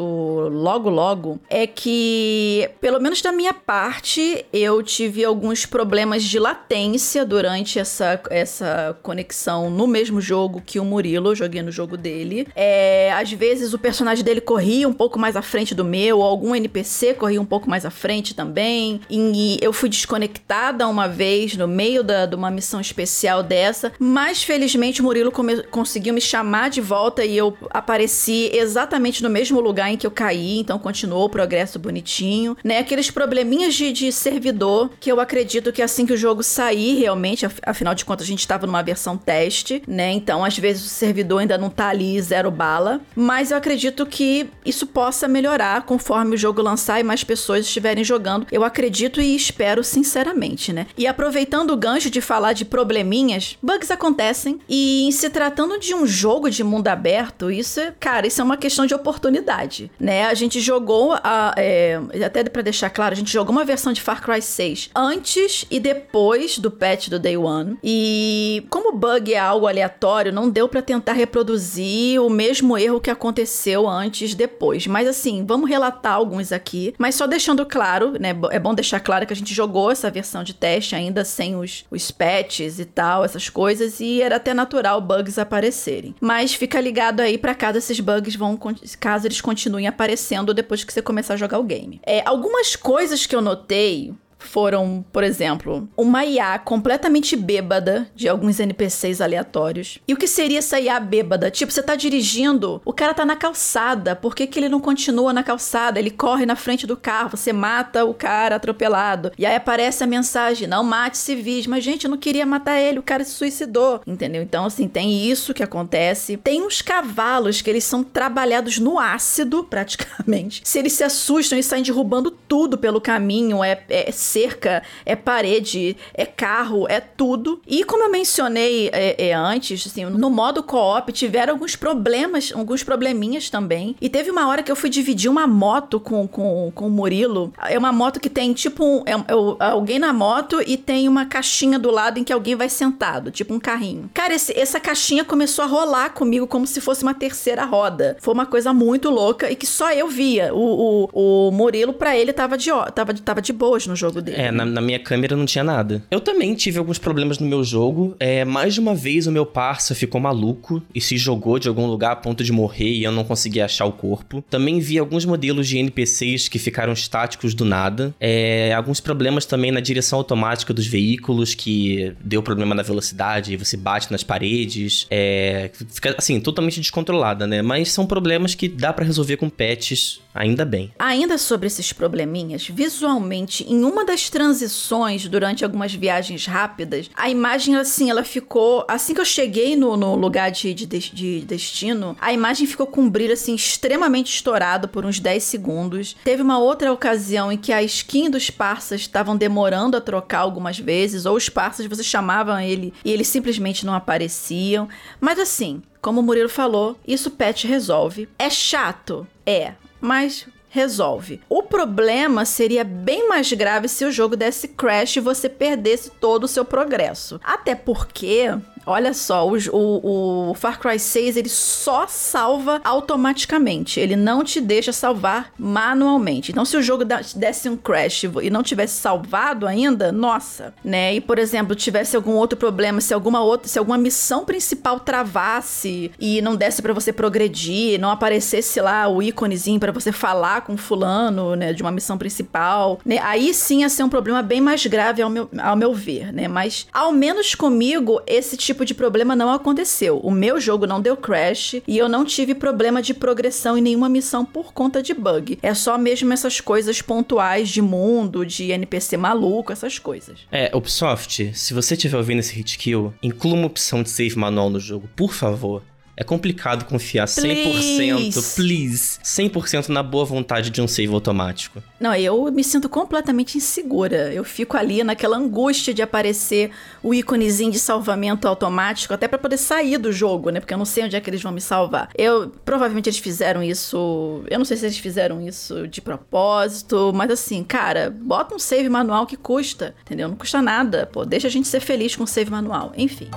logo logo, é que, pelo menos da minha parte, eu tive alguns problemas de latência durante essa, essa conexão no mesmo jogo que o Murilo, eu joguei no jogo dele. É, às vezes o personagem dele corria um pouco mais à frente do meu, ou algum NPC corria um pouco mais à frente também. E eu fui desconectada uma vez no meio da, de uma missão especial dessa, mas felizmente o Murilo conseguiu me chamar de volta e eu apareci exatamente no mesmo lugar em que eu caí, então continuou o progresso bonitinho, né? Aqueles probleminhas de, de servidor que eu acredito que assim que o jogo sair realmente, afinal de contas a gente estava numa versão teste, né? Então às vezes o servidor ainda não tá ali zero bala, mas eu acredito que isso possa melhorar conforme o jogo lançar e mais pessoas estiverem jogando. Eu acredito e espero sinceramente, né? E aproveitando o gancho de falar de probleminhas, bugs acontecem e em se tratando de um jogo de mundo aberto, isso é, cara, isso é uma questão de oportunidade, né? A gente jogou, a, é, até para deixar claro, a gente jogou uma versão de Far Cry 6 antes e depois do patch do Day One. E como bug é algo aleatório, não deu para tentar reproduzir o mesmo erro que aconteceu antes depois. Mas assim, vamos relatar alguns aqui, mas só deixando claro, né? É bom deixar claro que a gente jogou essa versão de teste ainda sem os, os patches e tal, essas coisas, e era até natural bugs aparecerem. Mas fica ligado aí para caso esses bugs vão, caso eles continuem aparecendo depois que você começar a jogar o game. É, algumas coisas que eu notei foram, por exemplo, uma IA completamente bêbada de alguns NPCs aleatórios. E o que seria essa IA bêbada? Tipo, você tá dirigindo, o cara tá na calçada, por que, que ele não continua na calçada? Ele corre na frente do carro, você mata o cara atropelado. E aí aparece a mensagem: não mate civis. Mas, gente, eu não queria matar ele, o cara se suicidou. Entendeu? Então, assim, tem isso que acontece. Tem uns cavalos que eles são trabalhados no ácido, praticamente. Se eles se assustam e saem derrubando tudo pelo caminho, é, é cerca, é parede, é carro, é tudo. E como eu mencionei é, é, antes, assim, no modo co-op tiveram alguns problemas, alguns probleminhas também. E teve uma hora que eu fui dividir uma moto com, com, com o Murilo. É uma moto que tem tipo um, é, é, alguém na moto e tem uma caixinha do lado em que alguém vai sentado, tipo um carrinho. Cara, esse, essa caixinha começou a rolar comigo como se fosse uma terceira roda. Foi uma coisa muito louca e que só eu via. O, o, o Murilo, pra ele, tava de, tava, tava de boas no jogo dele. É, na, na, minha câmera não tinha nada. Eu também tive alguns problemas no meu jogo. É, mais de uma vez o meu parça ficou maluco e se jogou de algum lugar a ponto de morrer e eu não conseguia achar o corpo. Também vi alguns modelos de NPCs que ficaram estáticos do nada. É, alguns problemas também na direção automática dos veículos, que deu problema na velocidade e você bate nas paredes. É, fica assim, totalmente descontrolada, né? Mas são problemas que dá para resolver com patches, ainda bem. Ainda sobre esses probleminhas, visualmente, em uma das transições durante algumas viagens rápidas, a imagem, assim, ela ficou. Assim que eu cheguei no, no lugar de, de, de, destino, a imagem ficou com um brilho, assim, extremamente estourado por uns 10 segundos. Teve uma outra ocasião em que a skin dos parças estavam demorando a trocar algumas vezes, ou os parças você chamava ele e eles simplesmente não apareciam. Mas assim, como o Murilo falou, isso patch resolve. É chato? É. Mas resolve. O problema seria bem mais grave se o jogo desse crash e você perdesse todo o seu progresso. Até porque Olha só, o, o, o, Far Cry 6 ele só salva automaticamente. Ele não te deixa salvar manualmente. Então, se o jogo desse um crash e não tivesse salvado ainda, nossa, né? E por exemplo, tivesse algum outro problema, se alguma outra, se alguma missão principal travasse e não desse para você progredir, não aparecesse lá o íconezinho para você falar com fulano, né, de uma missão principal, né? Aí sim ia ser um problema bem mais grave ao meu, ao meu ver, né? Mas ao menos comigo esse tipo tipo de problema não aconteceu. O meu jogo não deu crash e eu não tive problema de progressão em nenhuma missão por conta de bug. É só mesmo essas coisas pontuais de mundo, de NPC maluco, essas coisas. É, Ubisoft, se você estiver ouvindo esse hit kill, inclua uma opção de save manual no jogo, por favor. É complicado confiar 100%, please, please 100% na boa vontade de um save automático. Não, eu me sinto completamente insegura. Eu fico ali naquela angústia de aparecer o íconezinho de salvamento automático, até para poder sair do jogo, né? Porque eu não sei onde é que eles vão me salvar. Eu provavelmente eles fizeram isso, eu não sei se eles fizeram isso de propósito, mas assim, cara, bota um save manual que custa, entendeu? Não custa nada, pô, deixa a gente ser feliz com o save manual. Enfim.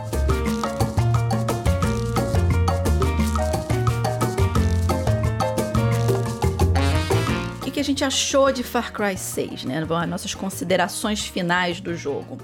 A gente achou de Far Cry 6, né? As nossas considerações finais do jogo.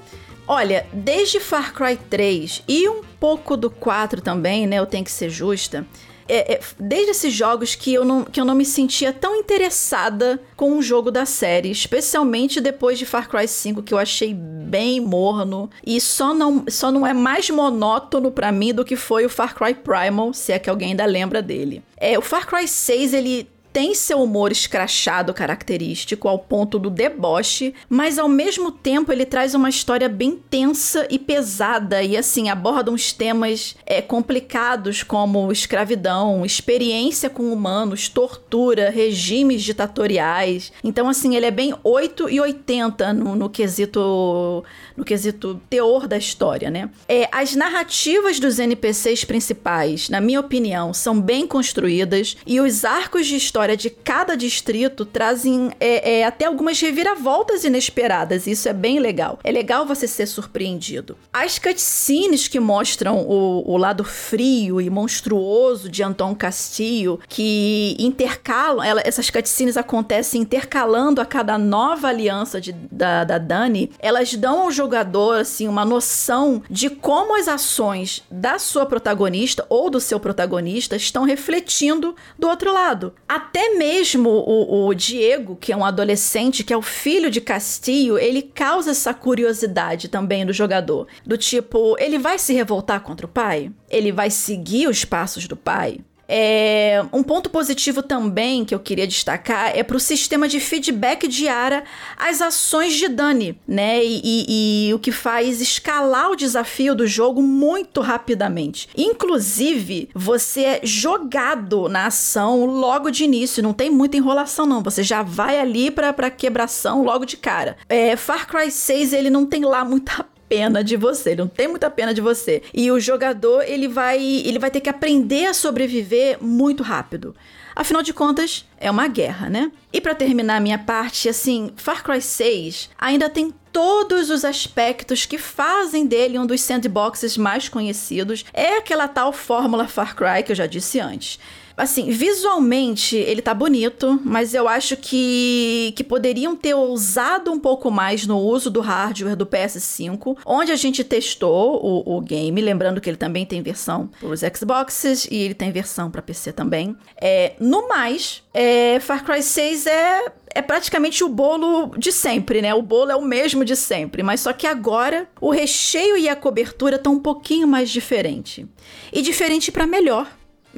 Olha, desde Far Cry 3 e um pouco do 4 também, né? Eu tenho que ser justa. É, é, desde esses jogos que eu, não, que eu não me sentia tão interessada com um jogo da série, especialmente depois de Far Cry 5, que eu achei bem morno e só não, só não é mais monótono para mim do que foi o Far Cry Primal, se é que alguém ainda lembra dele. É, o Far Cry 6 ele tem seu humor escrachado característico ao ponto do deboche, mas ao mesmo tempo ele traz uma história bem tensa e pesada e assim aborda uns temas é, complicados como escravidão, experiência com humanos, tortura, regimes ditatoriais. Então assim ele é bem 8 e 80 no, no quesito no quesito teor da história, né? É, as narrativas dos NPCs principais, na minha opinião, são bem construídas e os arcos de história história de cada distrito trazem é, é, até algumas reviravoltas inesperadas. E isso é bem legal. É legal você ser surpreendido. As cutscenes que mostram o, o lado frio e monstruoso de Anton Castillo, que intercalam, ela, essas cutscenes acontecem intercalando a cada nova aliança de, da, da Dani, elas dão ao jogador assim uma noção de como as ações da sua protagonista ou do seu protagonista estão refletindo do outro lado. Até mesmo o, o, Diego, que é um adolescente, que é o filho de Castillo, ele causa essa curiosidade também do jogador. Do tipo, ele vai se revoltar contra o pai? Ele vai seguir os passos do pai? É, um ponto positivo também que eu queria destacar é para o sistema de feedback de Ara às ações de Dani, né? E, e, e, o que faz escalar o desafio do jogo muito rapidamente. Inclusive, você é jogado na ação logo de início, não tem muita enrolação, não. Você já vai ali para quebração logo de cara. É, Far Cry 6 ele não tem lá muita pena de você, ele não tem muita pena de você. E o jogador, ele vai, ele vai ter que aprender a sobreviver muito rápido. Afinal de contas, é uma guerra, né? E para terminar a minha parte, assim, Far Cry 6 ainda tem todos os aspectos que fazem dele um dos sandboxes mais conhecidos. É aquela tal fórmula Far Cry que eu já disse antes. Assim, visualmente ele tá bonito, mas eu acho que, que poderiam ter ousado um pouco mais no uso do hardware do PS5, onde a gente testou o, o game, lembrando que ele também tem versão para os Xboxes e ele tem versão para PC também. É, no mais, é, Far Cry 6 é é praticamente o bolo de sempre, né? O bolo é o mesmo de sempre, mas só que agora o recheio e a cobertura estão um pouquinho mais diferente. E diferente para melhor,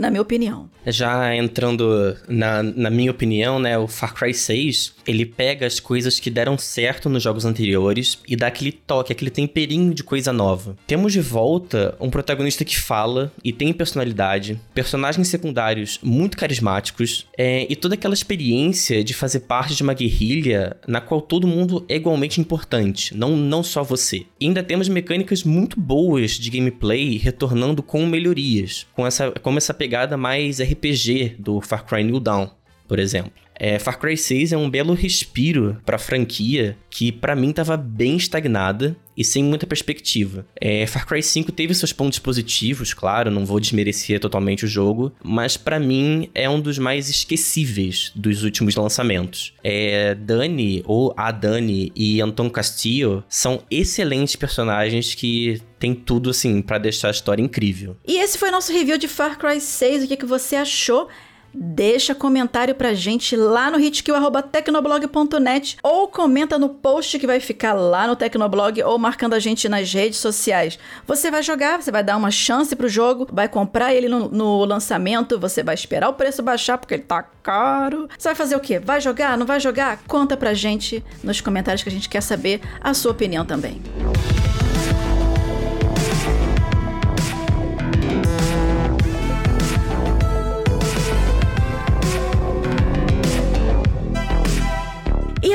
na minha opinião. Já entrando na, na minha opinião, né, o Far Cry 6, ele pega as coisas que deram certo nos jogos anteriores e dá aquele toque, aquele temperinho de coisa nova. Temos de volta um protagonista que fala e tem personalidade, personagens secundários muito carismáticos é, e toda aquela experiência de fazer parte de uma guerrilha na qual todo mundo é igualmente importante, não, não só você. E ainda temos mecânicas muito boas de gameplay retornando com melhorias, com essa, com essa pegada mais RPG do Far Cry New Dawn, por exemplo. É, Far Cry 6 é um belo respiro para a franquia que para mim estava bem estagnada e sem muita perspectiva. É, Far Cry 5 teve seus pontos positivos, claro, não vou desmerecer totalmente o jogo, mas para mim é um dos mais esquecíveis dos últimos lançamentos. É, Dani, ou a Dani e Anton Castillo são excelentes personagens que tem tudo assim para deixar a história incrível. E esse foi nosso review de Far Cry 6. O que, que você achou? Deixa comentário pra gente lá no hitkill.tecnoblog.net ou comenta no post que vai ficar lá no Tecnoblog ou marcando a gente nas redes sociais. Você vai jogar, você vai dar uma chance pro jogo, vai comprar ele no, no lançamento, você vai esperar o preço baixar porque ele tá caro. Você vai fazer o quê? Vai jogar? Não vai jogar? Conta pra gente nos comentários que a gente quer saber a sua opinião também. agora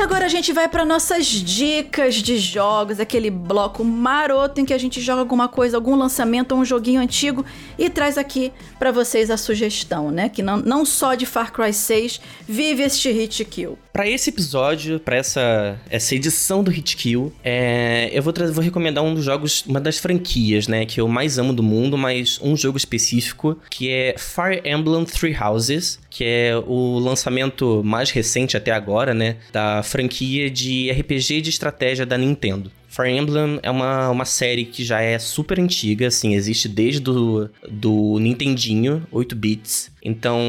agora a gente vai para nossas dicas de jogos, aquele bloco maroto em que a gente joga alguma coisa, algum lançamento ou um joguinho antigo e traz aqui para vocês a sugestão, né? Que não, não só de Far Cry 6 vive este hit kill. Para esse episódio, para essa, essa edição do Hit Kill, é, eu vou, vou recomendar um dos jogos, uma das franquias, né, que eu mais amo do mundo, mas um jogo específico, que é Fire Emblem Three Houses, que é o lançamento mais recente até agora, né, da franquia de RPG de estratégia da Nintendo. Fire Emblem é uma, uma série que já é super antiga, assim, existe desde do, do Nintendinho, 8 bits. Então,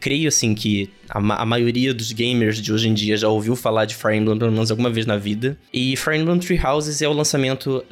creio, assim, que a, a, maioria dos gamers de hoje em dia já ouviu falar de Fire Emblem pelo menos alguma vez na vida. E Fire Emblem Three Houses é o lançamento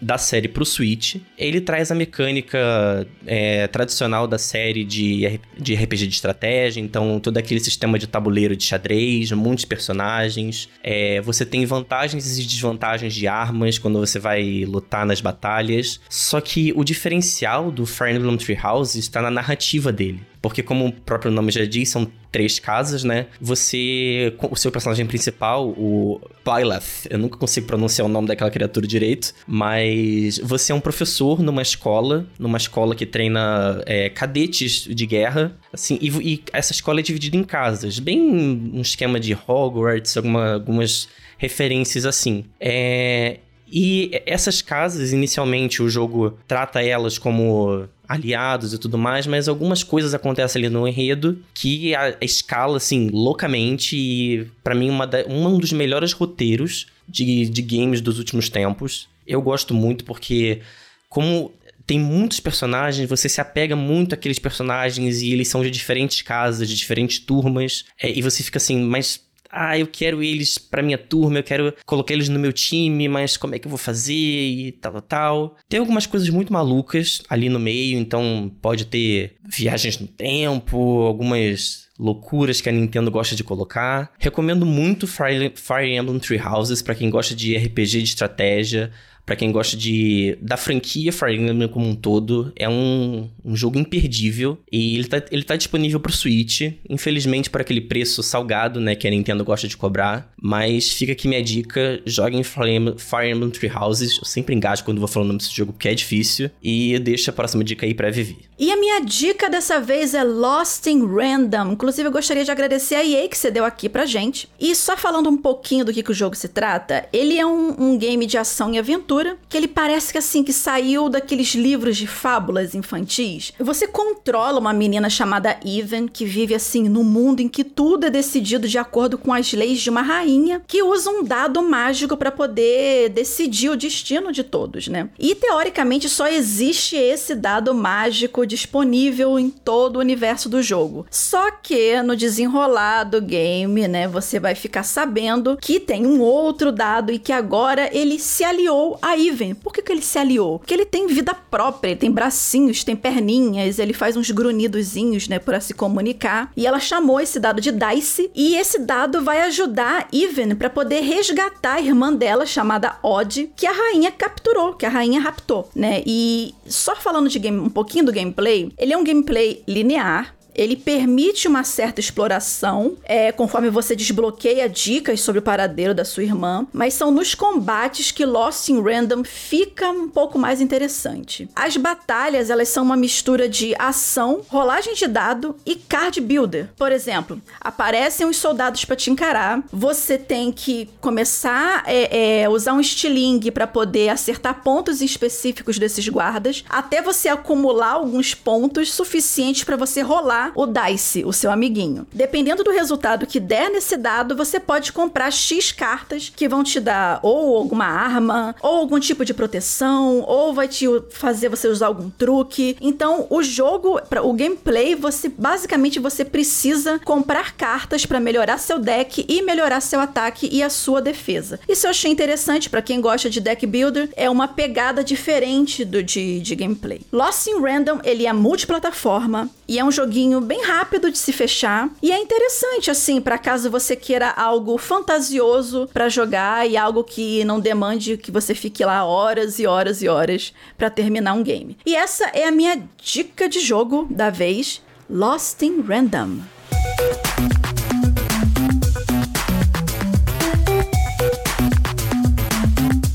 da série pro Switch. Ele traz a mecânica é, tradicional da série de, de RPG de estratégia, então todo aquele sistema de tabuleiro de xadrez, muitos personagens. É, você tem vantagens e desvantagens de armas quando você vai lutar nas batalhas. Só que o diferencial do Fire Emblem Three Houses está na narrativa dele. Porque, como o próprio nome já diz, são três casas, né? Você. O seu personagem principal, o Byleth, eu nunca consigo pronunciar o nome daquela criatura direito, mas você é um professor numa escola, numa escola que treina é, cadetes de guerra, assim, e, e, essa escola é dividida em casas, bem um esquema de Hogwarts, alguma, algumas referências assim. É, e essas casas, inicialmente, o jogo trata elas como aliados e tudo mais, mas algumas coisas acontecem ali no enredo que a, escala, assim, loucamente. E para mim, uma da, um dos melhores roteiros de, de games dos últimos tempos. Eu gosto muito porque, como tem muitos personagens, você se apega muito àqueles personagens e eles são de diferentes casas, de diferentes turmas, é, e você fica assim, mas ah, eu quero eles pra minha turma, eu quero colocar eles no meu time, mas como é que eu vou fazer e tal, tal, tal. Tem algumas coisas muito malucas ali no meio, então pode ter viagens no tempo, algumas loucuras que a Nintendo gosta de colocar. Recomendo muito Fire, Fire Emblem Three Houses para quem gosta de RPG de estratégia para quem gosta de da franquia Fire Emblem como um todo, é um, um jogo imperdível. E ele tá, ele tá disponível pro Switch, infelizmente por aquele preço salgado, né, que a Nintendo gosta de cobrar, mas fica aqui minha dica, joguem Fire Emblem, Three Houses, eu sempre engajo quando vou falando desse jogo porque é difícil, e deixa a próxima dica aí pra Vivi. E a minha dica dessa vez é Lost in Random, inclusive eu gostaria de agradecer a EA que você deu aqui pra gente, e só falando um pouquinho do que, que o jogo se trata, ele é um, um game de ação e aventura que ele parece que assim que saiu daqueles livros de fábulas infantis. Você controla uma menina chamada Even que vive assim no mundo em que tudo é decidido de acordo com as leis de uma rainha que usa um dado mágico para poder decidir o destino de todos, né? E teoricamente só existe esse dado mágico disponível em todo o universo do jogo. Só que no desenrolar do game, né, você vai ficar sabendo que tem um outro dado e que agora ele se aliou a Ivan, por que, que ele se aliou? Porque ele tem vida própria, ele tem bracinhos, tem perninhas, ele faz uns grunhidozinhos, né, para se comunicar. E ela chamou esse dado de Dice, e esse dado vai ajudar Ivan para poder resgatar a irmã dela, chamada Odd, que a rainha capturou, que a rainha raptou, né? E só falando de game, um pouquinho do gameplay, ele é um gameplay linear, ele permite uma certa exploração, é, conforme você desbloqueia dicas sobre o paradeiro da sua irmã, mas são nos combates que Lost in Random fica um pouco mais interessante. As batalhas, elas são uma mistura de ação, rolagem de dado e card builder. Por exemplo, aparecem uns soldados para te encarar, você tem que começar a é, é, usar um estilingue para poder acertar pontos específicos desses guardas, até você acumular alguns pontos suficientes para você rolar o Dice, o seu amiguinho. Dependendo do resultado que der nesse dado, você pode comprar X cartas que vão te dar ou alguma arma, ou algum tipo de proteção, ou vai te fazer você usar algum truque. Então, o jogo, o gameplay, você basicamente você precisa comprar cartas para melhorar seu deck e melhorar seu ataque e a sua defesa. Isso eu achei interessante para quem gosta de deck builder, é uma pegada diferente do de, de gameplay. Lost in Random, ele é multiplataforma e é um joguinho bem rápido de se fechar. E é interessante, assim, para caso você queira algo fantasioso para jogar e algo que não demande que você fique lá horas e horas e horas para terminar um game. E essa é a minha dica de jogo da vez: Lost in Random.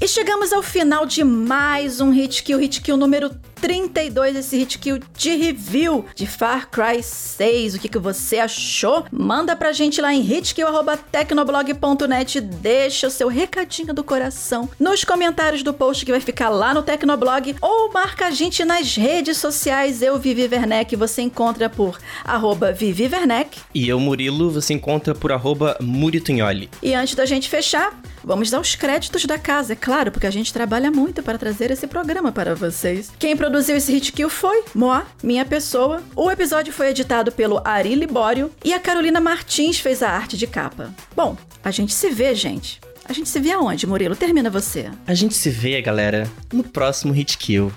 E chegamos ao final de mais um Hit Kill, Hit Kill número 32, esse Hit Kill de review de Far Cry 6. O que, que você achou? Manda pra gente lá em hitkill.tecnoblog.net, deixa o seu recadinho do coração nos comentários do post que vai ficar lá no Tecnoblog ou marca a gente nas redes sociais. Eu, Vivi Werneck, você encontra por arroba Vivi Werneck. E eu, Murilo, você encontra por arroba Muritunholi. E antes da gente fechar, vamos dar os créditos da casa, é claro, porque a gente trabalha muito para trazer esse programa para vocês. Quem produziu esse hit kill foi Moa, minha pessoa. O episódio foi editado pelo Ari Libório e a Carolina Martins fez a arte de capa. Bom, a gente se vê, gente. A gente se vê aonde, Murilo? Termina você. A gente se vê, galera, no próximo Hit Kill.